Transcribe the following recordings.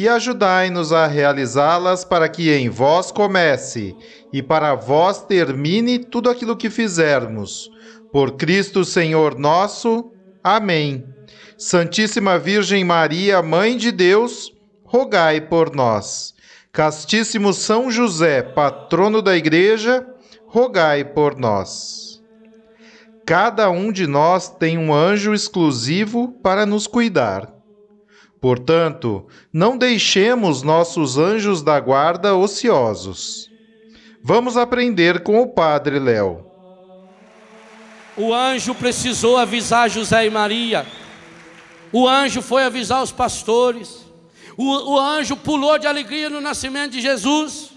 e ajudai-nos a realizá-las para que em vós comece e para vós termine tudo aquilo que fizermos. Por Cristo Senhor nosso. Amém. Santíssima Virgem Maria, Mãe de Deus, rogai por nós. Castíssimo São José, patrono da Igreja, rogai por nós. Cada um de nós tem um anjo exclusivo para nos cuidar. Portanto, não deixemos nossos anjos da guarda ociosos. Vamos aprender com o Padre Léo. O anjo precisou avisar José e Maria. O anjo foi avisar os pastores. O, o anjo pulou de alegria no nascimento de Jesus.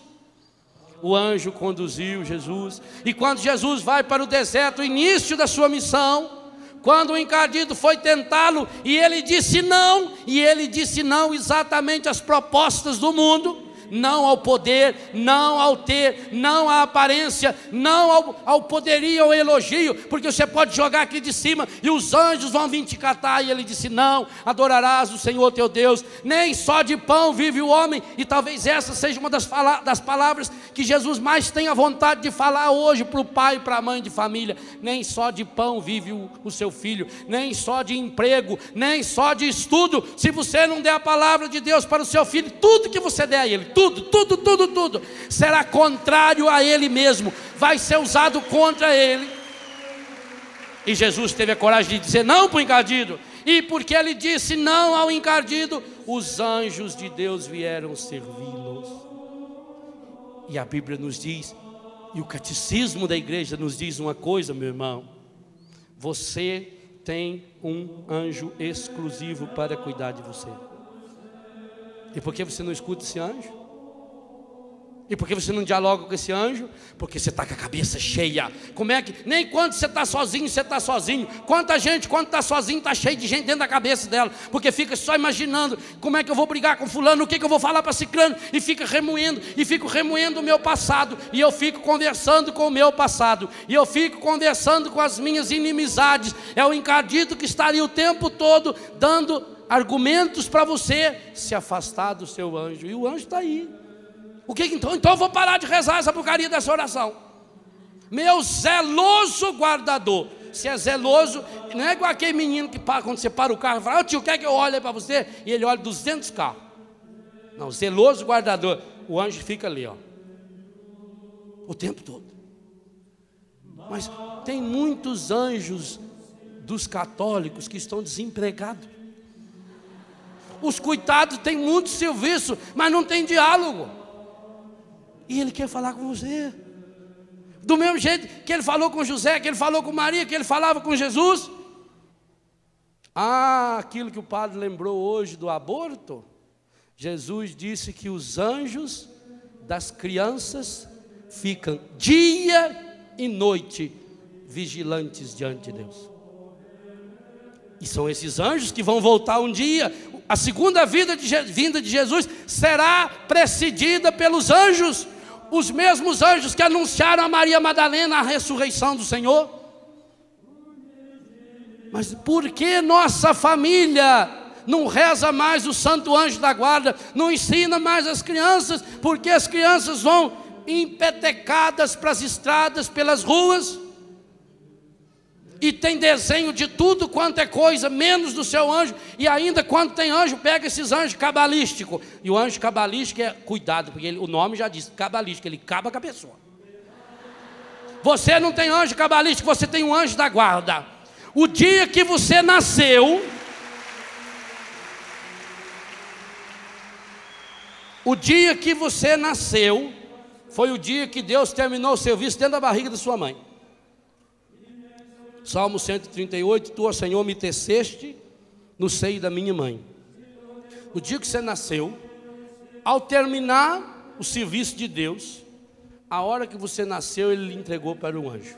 O anjo conduziu Jesus. E quando Jesus vai para o deserto, início da sua missão, quando o encardido foi tentá-lo e ele disse não, e ele disse não exatamente às propostas do mundo, não ao poder, não ao ter, não à aparência, não ao, ao poderio, ao elogio, porque você pode jogar aqui de cima e os anjos vão vir te catar. E ele disse: Não, adorarás o Senhor teu Deus, nem só de pão vive o homem. E talvez essa seja uma das, das palavras que Jesus mais tem a vontade de falar hoje para o pai e para a mãe de família: Nem só de pão vive o, o seu filho, nem só de emprego, nem só de estudo. Se você não der a palavra de Deus para o seu filho, tudo que você der a ele, tudo tudo, tudo, tudo, tudo, será contrário a ele mesmo, vai ser usado contra ele. E Jesus teve a coragem de dizer não para o encardido, e porque ele disse não ao encardido, os anjos de Deus vieram servi-los. E a Bíblia nos diz, e o catecismo da igreja nos diz uma coisa, meu irmão: você tem um anjo exclusivo para cuidar de você. E por que você não escuta esse anjo? E por que você não dialoga com esse anjo? Porque você está com a cabeça cheia. Como é que. Nem quando você está sozinho, você está sozinho. Quanta gente, quando está sozinho, está cheio de gente dentro da cabeça dela. Porque fica só imaginando como é que eu vou brigar com fulano, o que, que eu vou falar para ciclano. E fica remoendo, e fico remoendo o meu passado. E eu fico conversando com o meu passado. E eu fico conversando com as minhas inimizades. É o encardido que estaria o tempo todo dando argumentos para você se afastar do seu anjo. E o anjo está aí. O que então? Então eu vou parar de rezar essa porcaria dessa oração. Meu zeloso guardador. Se é zeloso, não é igual aquele menino que para, quando você para o carro e fala, oh, tio, quer que eu olhe para você? E ele olha 200 carros. Não, zeloso guardador. O anjo fica ali, ó. O tempo todo. Mas tem muitos anjos dos católicos que estão desempregados. Os coitados têm muito serviço, mas não tem diálogo. E ele quer falar com você. Do mesmo jeito que ele falou com José, que ele falou com Maria, que ele falava com Jesus. Ah, aquilo que o padre lembrou hoje do aborto. Jesus disse que os anjos das crianças ficam dia e noite vigilantes diante de Deus. E são esses anjos que vão voltar um dia. A segunda vida de, vinda de Jesus será precedida pelos anjos os mesmos anjos que anunciaram a Maria Madalena a ressurreição do Senhor. Mas por que nossa família não reza mais o santo anjo da guarda, não ensina mais as crianças, porque as crianças vão empetecadas para as estradas, pelas ruas? E tem desenho de tudo quanto é coisa, menos do seu anjo, e ainda quando tem anjo, pega esses anjos cabalísticos. E o anjo cabalístico é cuidado, porque ele, o nome já diz, cabalístico, ele acaba com a pessoa. Você não tem anjo cabalístico, você tem um anjo da guarda. O dia que você nasceu, o dia que você nasceu, foi o dia que Deus terminou o serviço dentro da barriga da sua mãe. Salmo 138, Tu, Senhor, me teceste no seio da minha mãe. O dia que você nasceu, ao terminar o serviço de Deus, a hora que você nasceu, Ele lhe entregou para um anjo.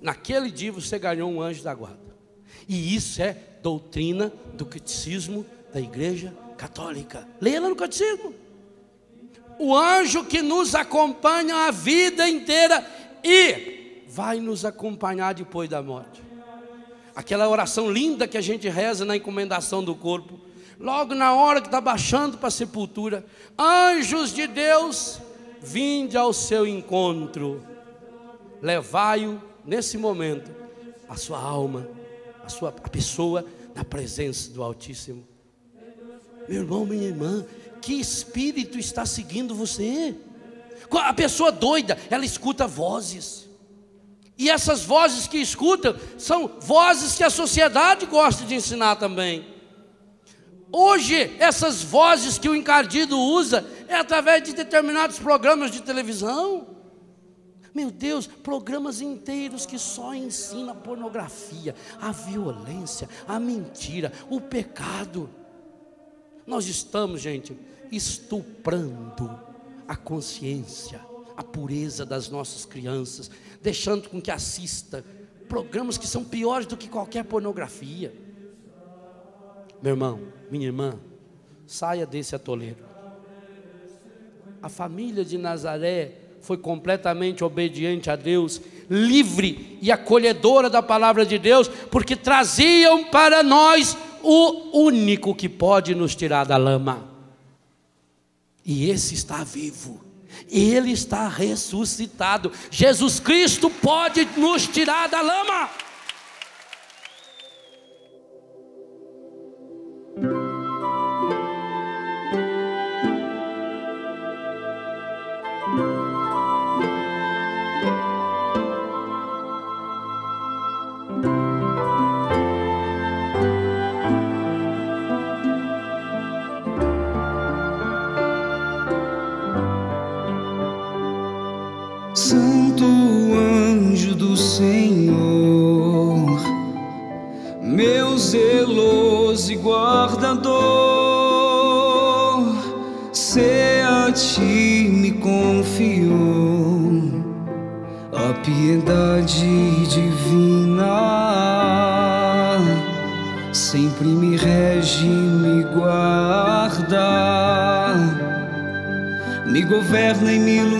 Naquele dia você ganhou um anjo da guarda. E isso é doutrina do catecismo da Igreja Católica. Leia lá no catecismo. O anjo que nos acompanha a vida inteira e vai nos acompanhar depois da morte. Aquela oração linda que a gente reza na encomendação do corpo. Logo na hora que está baixando para a sepultura, anjos de Deus, vinde ao seu encontro, levai-o nesse momento, a sua alma, a sua a pessoa na presença do Altíssimo. Meu irmão, minha irmã, que espírito está seguindo você? A pessoa doida, ela escuta vozes. E essas vozes que escutam são vozes que a sociedade gosta de ensinar também. Hoje, essas vozes que o encardido usa é através de determinados programas de televisão. Meu Deus, programas inteiros que só ensinam a pornografia, a violência, a mentira, o pecado. Nós estamos, gente, estuprando a consciência, a pureza das nossas crianças, deixando com que assista programas que são piores do que qualquer pornografia. Meu irmão, minha irmã, saia desse atoleiro. A família de Nazaré foi completamente obediente a Deus, livre e acolhedora da palavra de Deus, porque traziam para nós o único que pode nos tirar da lama. E esse está vivo. Ele está ressuscitado. Jesus Cristo pode nos tirar da lama. Senhor, meu zeloso e guardador, se a ti me confiou a piedade divina, sempre me rege, me guarda, me governa e me ilumina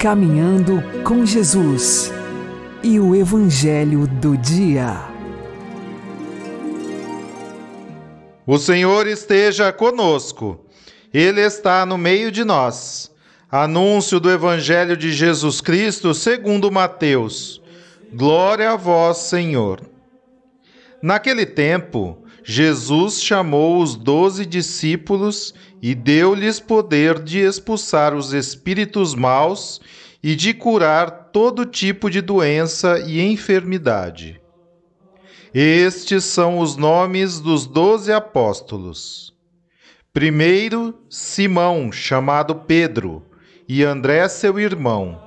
Caminhando com Jesus e o Evangelho do Dia. O Senhor esteja conosco, Ele está no meio de nós. Anúncio do Evangelho de Jesus Cristo segundo Mateus. Glória a vós, Senhor. Naquele tempo, Jesus chamou os doze discípulos e deu-lhes poder de expulsar os espíritos maus e de curar todo tipo de doença e enfermidade. Estes são os nomes dos doze apóstolos. Primeiro, Simão, chamado Pedro, e André, seu irmão.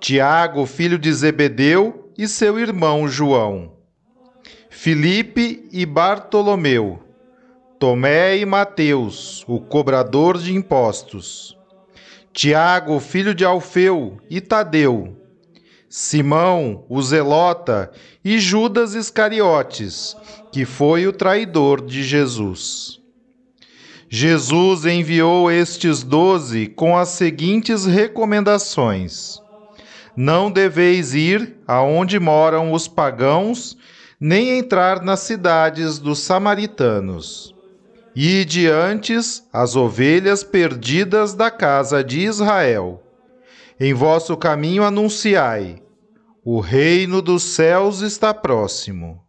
Tiago, filho de Zebedeu, e seu irmão João. Filipe e Bartolomeu. Tomé e Mateus, o cobrador de impostos. Tiago, filho de Alfeu, e Tadeu. Simão, o Zelota, e Judas Iscariotes, que foi o traidor de Jesus. Jesus enviou estes doze com as seguintes recomendações: Não deveis ir aonde moram os pagãos, nem entrar nas cidades dos samaritanos e diante as ovelhas perdidas da casa de Israel. Em vosso caminho anunciai: o reino dos céus está próximo.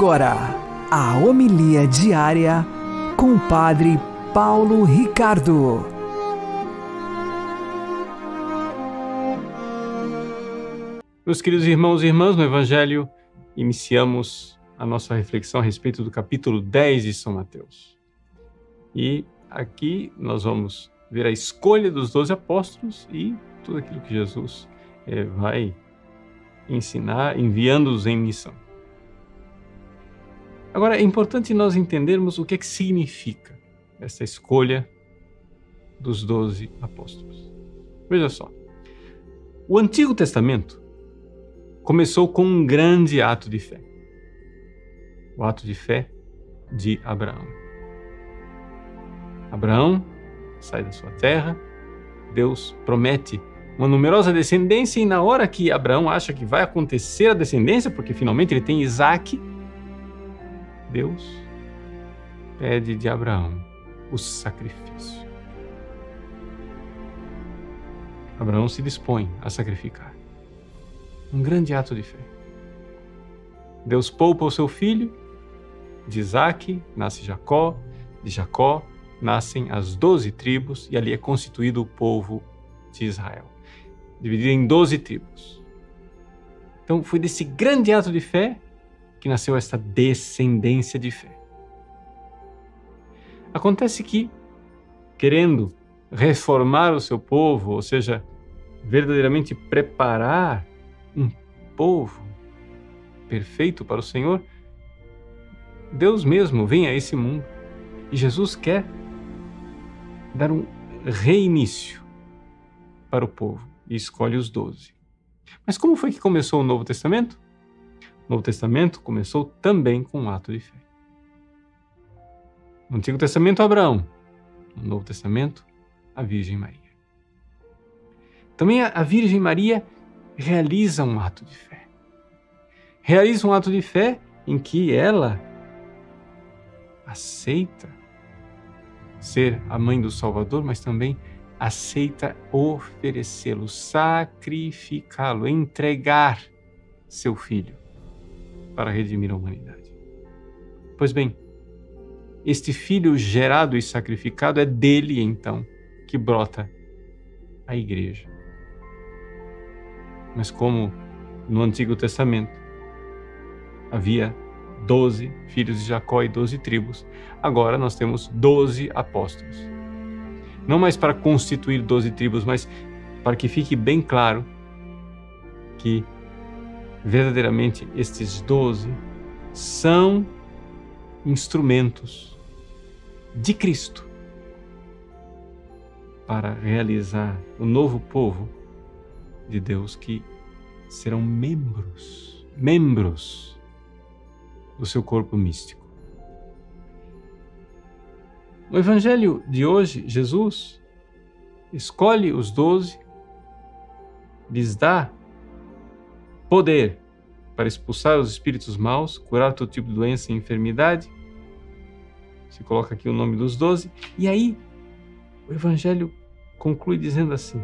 Agora a homilia diária com o Padre Paulo Ricardo. Meus queridos irmãos e irmãs, no Evangelho iniciamos a nossa reflexão a respeito do capítulo 10 de São Mateus. E aqui nós vamos ver a escolha dos doze apóstolos e tudo aquilo que Jesus é, vai ensinar, enviando-os em missão. Agora, é importante nós entendermos o que, é que significa essa escolha dos doze apóstolos. Veja só. O Antigo Testamento começou com um grande ato de fé. O ato de fé de Abraão. Abraão sai da sua terra, Deus promete uma numerosa descendência, e na hora que Abraão acha que vai acontecer a descendência, porque finalmente ele tem Isaac, Deus pede de Abraão o sacrifício. Abraão se dispõe a sacrificar. Um grande ato de fé. Deus poupa o seu filho, de Isaac nasce Jacó, de Jacó nascem as doze tribos e ali é constituído o povo de Israel, dividido em doze tribos. Então foi desse grande ato de fé que nasceu esta descendência de fé. Acontece que, querendo reformar o seu povo, ou seja, verdadeiramente preparar um povo perfeito para o Senhor, Deus mesmo vem a esse mundo e Jesus quer dar um reinício para o povo e escolhe os doze. Mas como foi que começou o Novo Testamento? Novo Testamento começou também com um ato de fé. No Antigo Testamento, Abraão. No Novo Testamento, a Virgem Maria. Também a Virgem Maria realiza um ato de fé. Realiza um ato de fé em que ela aceita ser a mãe do Salvador, mas também aceita oferecê-lo, sacrificá-lo, entregar seu filho para redimir a humanidade. Pois bem, este filho gerado e sacrificado é dele então que brota a igreja. Mas como no Antigo Testamento havia doze filhos de Jacó e doze tribos, agora nós temos doze apóstolos. Não mais para constituir doze tribos, mas para que fique bem claro que verdadeiramente estes doze são instrumentos de Cristo para realizar o novo povo de Deus que serão membros, membros do seu corpo místico. No Evangelho de hoje, Jesus escolhe os doze, lhes dá poder para expulsar os espíritos maus, curar todo tipo de doença e enfermidade. Se coloca aqui o nome dos doze. E aí, o Evangelho conclui dizendo assim: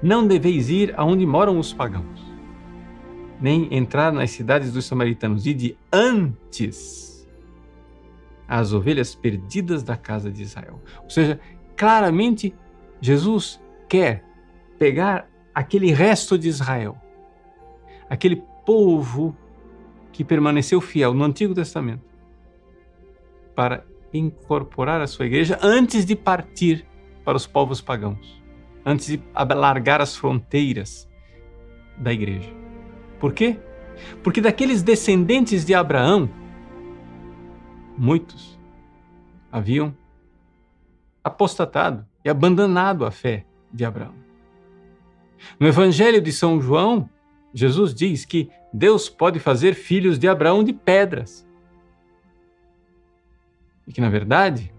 Não deveis ir aonde moram os pagãos, nem entrar nas cidades dos samaritanos, e de antes as ovelhas perdidas da casa de Israel. Ou seja, claramente Jesus quer pegar aquele resto de Israel, aquele povo que permaneceu fiel no Antigo Testamento para incorporar a sua igreja antes de partir para os povos pagãos, antes de alargar as fronteiras da igreja. Por quê? Porque daqueles descendentes de Abraão, muitos haviam apostatado e abandonado a fé de Abraão. No Evangelho de São João, Jesus diz que Deus pode fazer filhos de Abraão de pedras. E que, na verdade,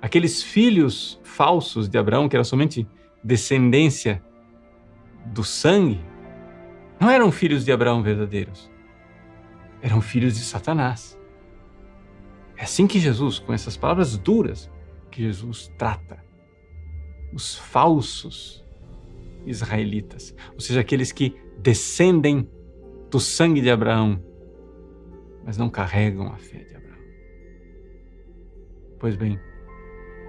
aqueles filhos falsos de Abraão, que era somente descendência do sangue, não eram filhos de Abraão verdadeiros. Eram filhos de Satanás. É assim que Jesus, com essas palavras duras, que Jesus trata os falsos israelitas, ou seja, aqueles que descendem do sangue de Abraão, mas não carregam a fé de Abraão. Pois bem,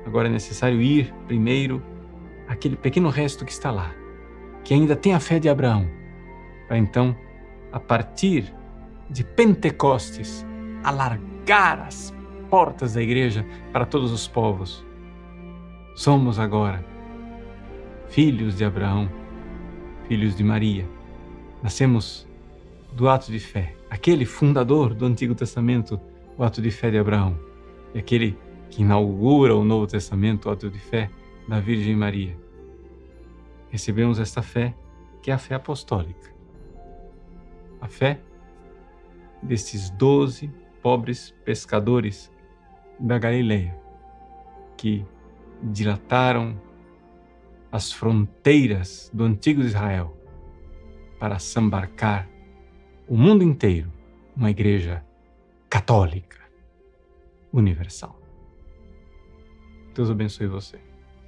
agora é necessário ir primeiro aquele pequeno resto que está lá, que ainda tem a fé de Abraão, para então, a partir de Pentecostes, alargar as portas da igreja para todos os povos. Somos agora filhos de Abraão, filhos de Maria Nascemos do ato de fé. Aquele fundador do Antigo Testamento, o ato de fé de Abraão, e aquele que inaugura o Novo Testamento, o ato de fé da Virgem Maria. Recebemos esta fé, que é a fé apostólica. A fé destes doze pobres pescadores da Galileia, que dilataram as fronteiras do antigo Israel para sambarcar o mundo inteiro uma igreja católica universal. Deus abençoe você.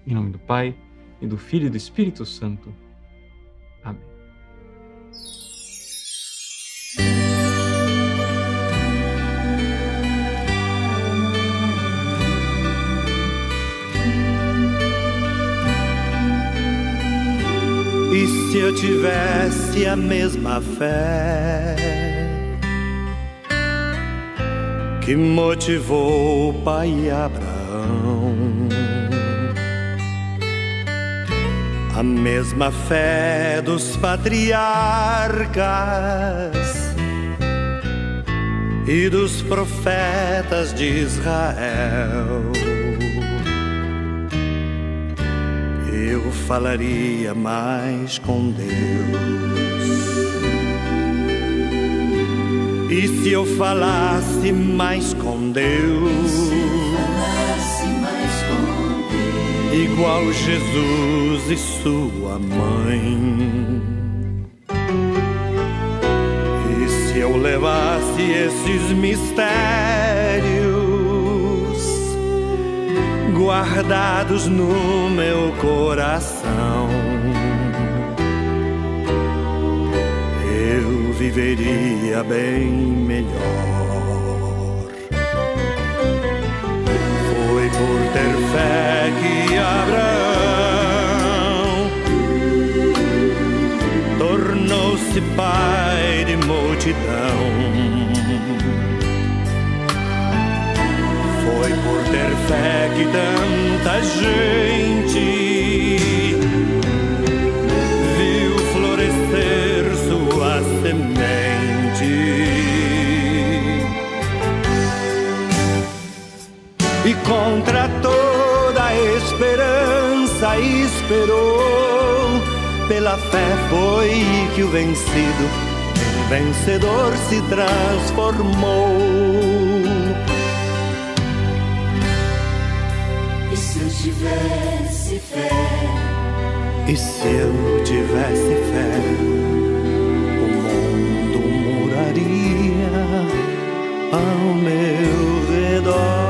Em nome do Pai, e do Filho e do Espírito Santo. E se eu tivesse a mesma fé que motivou o pai Abraão, a mesma fé dos patriarcas e dos profetas de Israel eu falaria mais com Deus. E se eu falasse mais com Deus, igual Jesus e sua mãe. E se eu levasse esses mistérios guardados no meu coração. Eu viveria bem melhor. Foi por ter fé que Abraão tornou-se pai de multidão Foi por ter fé que tanta gente viu florescer sua semente. E contra toda esperança esperou. Pela fé foi que o vencido em vencedor se transformou. Tivesse fé? E se eu tivesse fé, o mundo mudaria ao meu redor.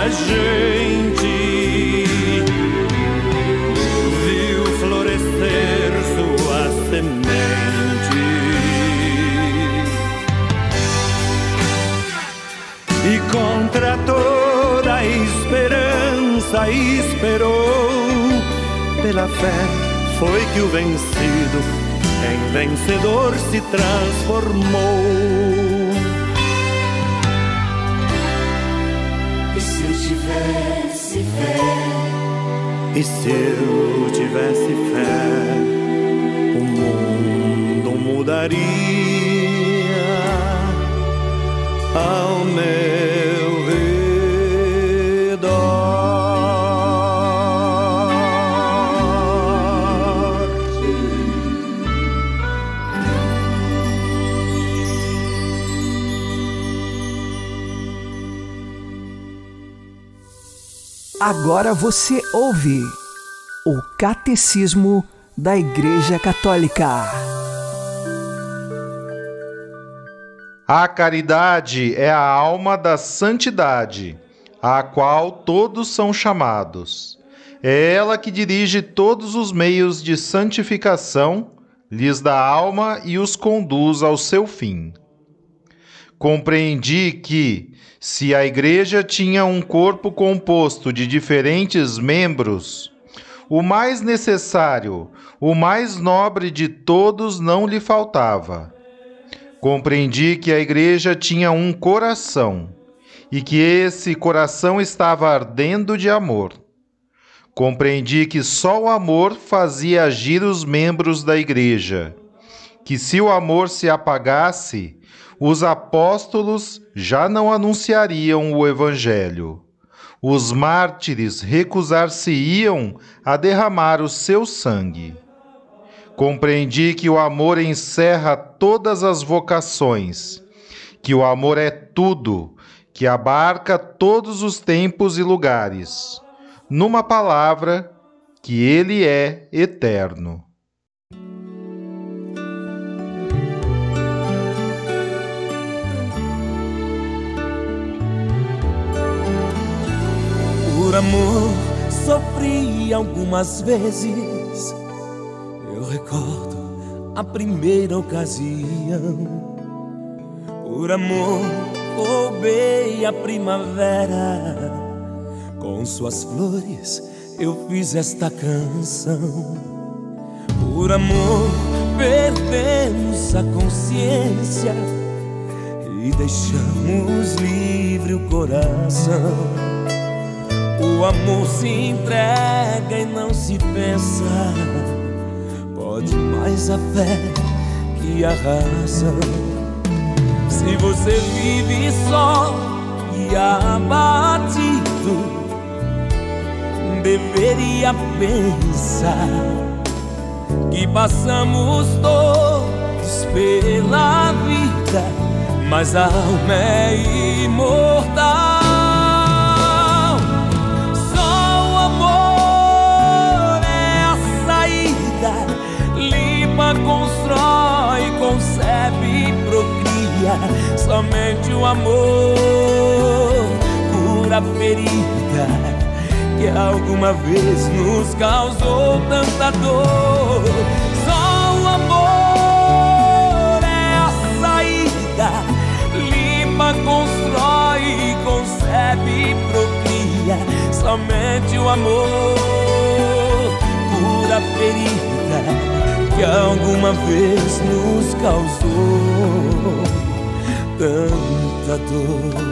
Tanta gente viu florescer sua semente. E contra toda a esperança esperou. Pela fé foi que o vencido em vencedor se transformou. Tivesse fé? E se eu tivesse fé, o mundo mudaria ao meu Agora você ouve o Catecismo da Igreja Católica. A caridade é a alma da santidade, à qual todos são chamados. É ela que dirige todos os meios de santificação, lhes dá alma e os conduz ao seu fim. Compreendi que, se a Igreja tinha um corpo composto de diferentes membros, o mais necessário, o mais nobre de todos não lhe faltava. Compreendi que a Igreja tinha um coração e que esse coração estava ardendo de amor. Compreendi que só o amor fazia agir os membros da Igreja, que se o amor se apagasse, os apóstolos já não anunciariam o Evangelho. Os mártires recusar-se-iam a derramar o seu sangue. Compreendi que o amor encerra todas as vocações, que o amor é tudo, que abarca todos os tempos e lugares. Numa palavra, que ele é eterno. Por amor sofri algumas vezes. Eu recordo a primeira ocasião. Por amor roubei a primavera. Com suas flores eu fiz esta canção. Por amor perdemos a consciência e deixamos livre o coração. O amor se entrega e não se pensa. Pode mais a fé que a razão. Se você vive só e abatido, deveria pensar que passamos todos pela vida, mas a alma é imortal. limpa constrói, concebe, procria. Somente o amor cura a ferida que alguma vez nos causou tanta dor. Só o amor é a saída. Limpa, constrói, concebe, procria. Somente o amor cura a ferida que alguma vez nos causou tanta dor.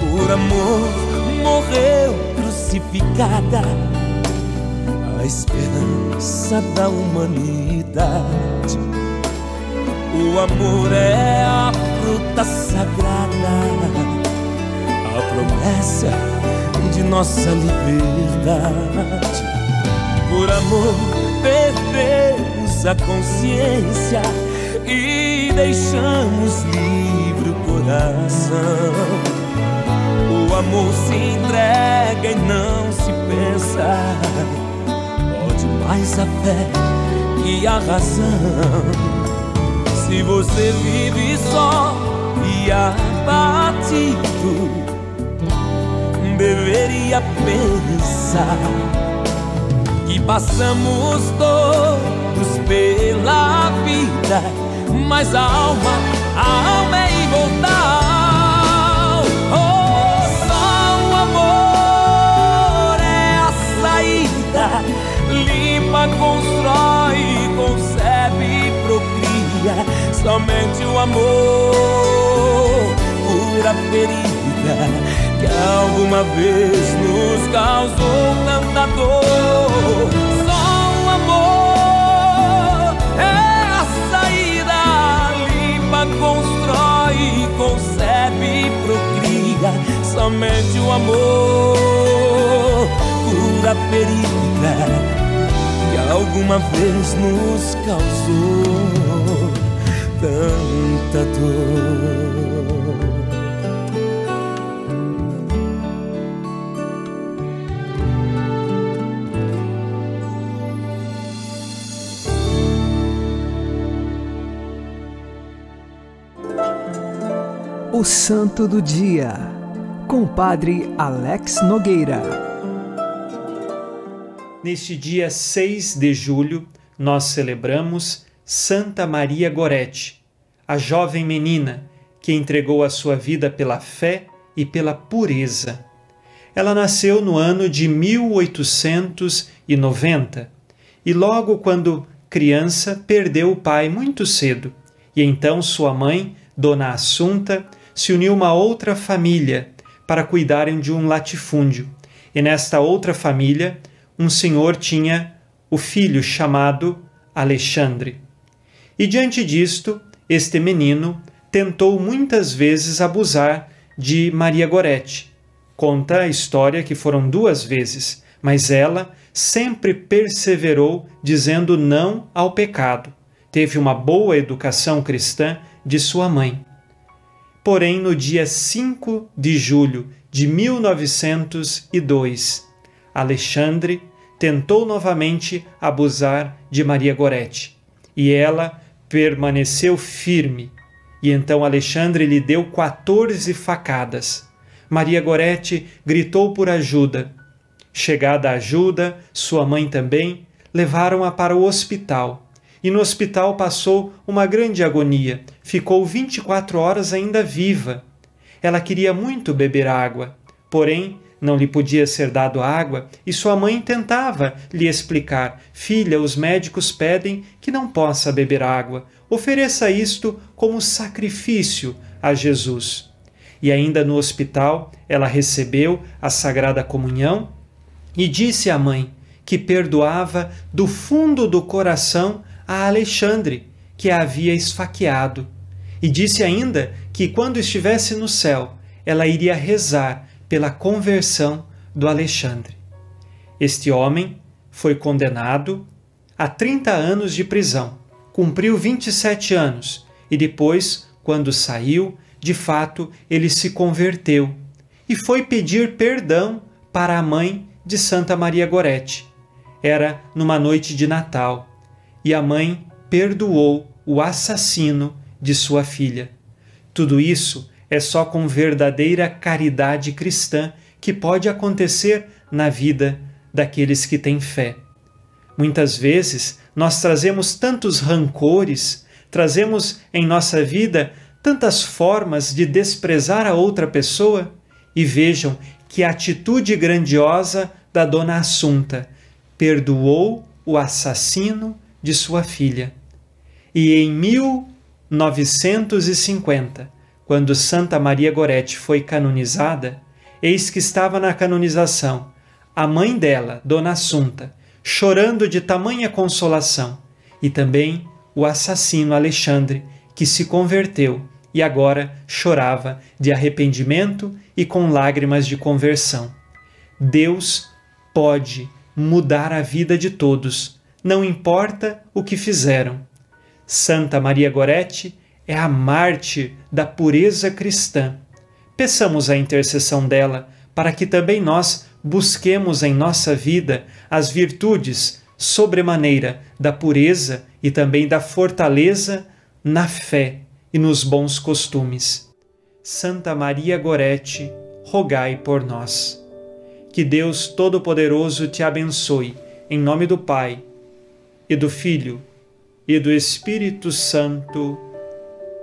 Por amor morreu crucificada a esperança da humanidade. O amor é a fruta sagrada a promessa de nossa liberdade. Por amor, perdemos a consciência e deixamos livre o coração. O amor se entrega e não se pensa. Pode mais a fé e a razão. Se você vive só e abatido deveria pensar que passamos todos pela vida, mas a alma, a alma é imortal. Oh, é limpa, constrói, procria. Somente o amor cura a ferida que alguma vez nos causou tanta dor. Só o amor é a saída, limpa, constrói, concebe, procria. Somente o amor cura a ferida que alguma vez nos causou tanta dor. O Santo do Dia, com o Padre Alex Nogueira. Neste dia 6 de julho, nós celebramos Santa Maria Gorete, a jovem menina que entregou a sua vida pela fé e pela pureza. Ela nasceu no ano de 1890 e, logo quando criança, perdeu o pai muito cedo, e então sua mãe, Dona Assunta, se uniu uma outra família para cuidarem de um latifúndio. E nesta outra família, um senhor tinha o filho chamado Alexandre. E diante disto, este menino tentou muitas vezes abusar de Maria Gorete. Conta a história que foram duas vezes, mas ela sempre perseverou dizendo não ao pecado. Teve uma boa educação cristã de sua mãe. Porém, no dia 5 de julho de 1902, Alexandre tentou novamente abusar de Maria Gorete e ela permaneceu firme. E então Alexandre lhe deu 14 facadas. Maria Gorete gritou por ajuda. Chegada a ajuda, sua mãe também, levaram-a para o hospital e no hospital passou uma grande agonia. Ficou 24 horas ainda viva. Ela queria muito beber água, porém não lhe podia ser dado água e sua mãe tentava lhe explicar: Filha, os médicos pedem que não possa beber água. Ofereça isto como sacrifício a Jesus. E ainda no hospital, ela recebeu a Sagrada Comunhão e disse à mãe que perdoava do fundo do coração a Alexandre, que a havia esfaqueado, e disse ainda que quando estivesse no céu, ela iria rezar pela conversão do Alexandre. Este homem foi condenado a 30 anos de prisão, cumpriu 27 anos e depois, quando saiu, de fato ele se converteu e foi pedir perdão para a mãe de Santa Maria Gorete. Era numa noite de Natal e a mãe perdoou o assassino de sua filha. Tudo isso é só com verdadeira caridade cristã que pode acontecer na vida daqueles que têm fé. Muitas vezes nós trazemos tantos rancores, trazemos em nossa vida tantas formas de desprezar a outra pessoa e vejam que atitude grandiosa da dona Assunta perdoou o assassino de sua filha. E em 1950, quando Santa Maria Goretti foi canonizada, eis que estava na canonização a mãe dela, Dona Assunta, chorando de tamanha consolação, e também o assassino Alexandre, que se converteu e agora chorava de arrependimento e com lágrimas de conversão. Deus pode mudar a vida de todos, não importa o que fizeram. Santa Maria Gorete é a mártir da pureza cristã. Peçamos a intercessão dela para que também nós busquemos em nossa vida as virtudes sobremaneira da pureza e também da fortaleza na fé e nos bons costumes. Santa Maria Gorete, rogai por nós. Que Deus Todo-Poderoso te abençoe, em nome do Pai, e do Filho, e do Espírito Santo.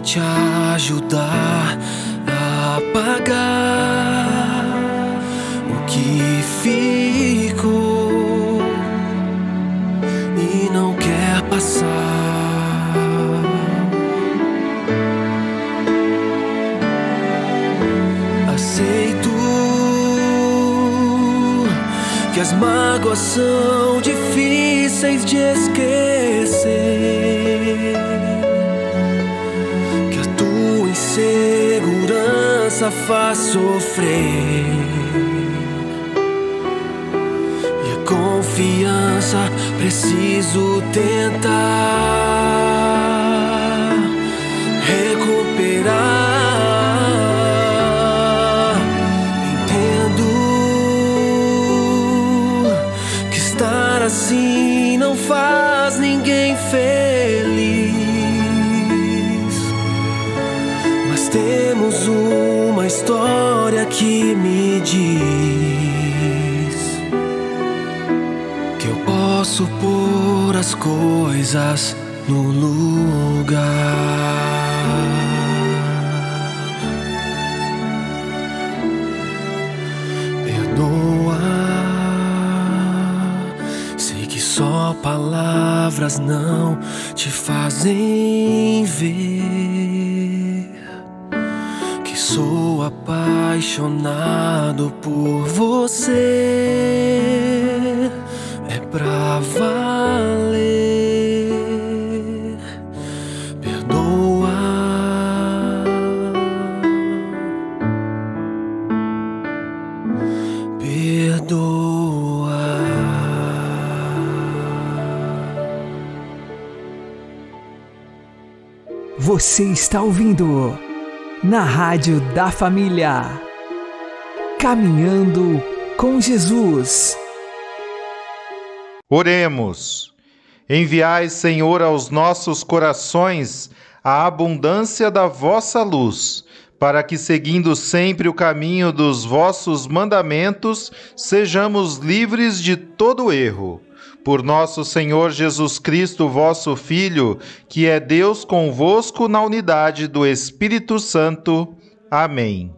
Te ajudar a pagar o que ficou e não quer passar. Aceito que as mágoas são difíceis de esquecer, nunca faz sofrer. E a confiança preciso tentar recuperar. História que me diz que eu posso pôr as coisas no lugar. Perdoa, sei que só palavras não te fazem ver apaixonado por você. É pra valer. Perdoa. Perdoa. Você está ouvindo na Rádio da Família. Caminhando com Jesus. Oremos. Enviai, Senhor, aos nossos corações a abundância da vossa luz, para que, seguindo sempre o caminho dos vossos mandamentos, sejamos livres de todo erro. Por nosso Senhor Jesus Cristo, vosso Filho, que é Deus convosco na unidade do Espírito Santo. Amém.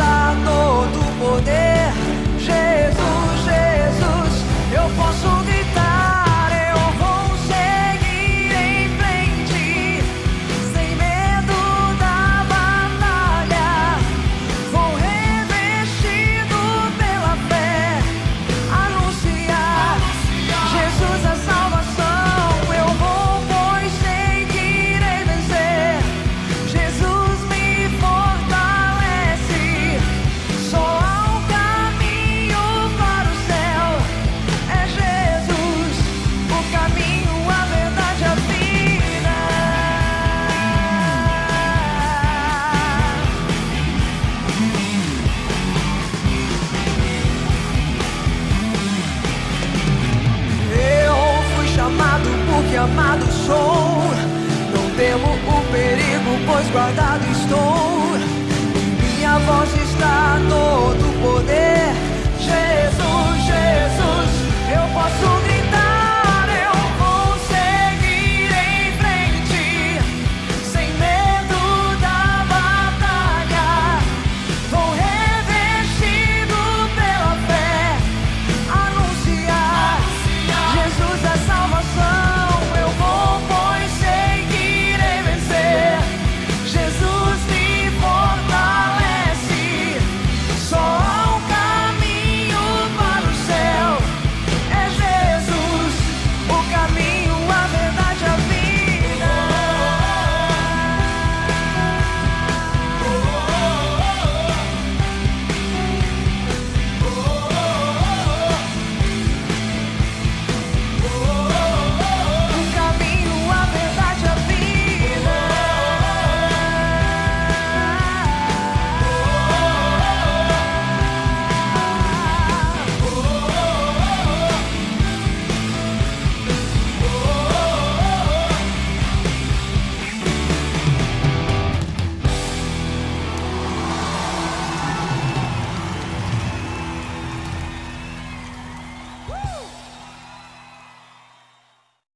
Está todo o poder. Jesus, Jesus, eu posso E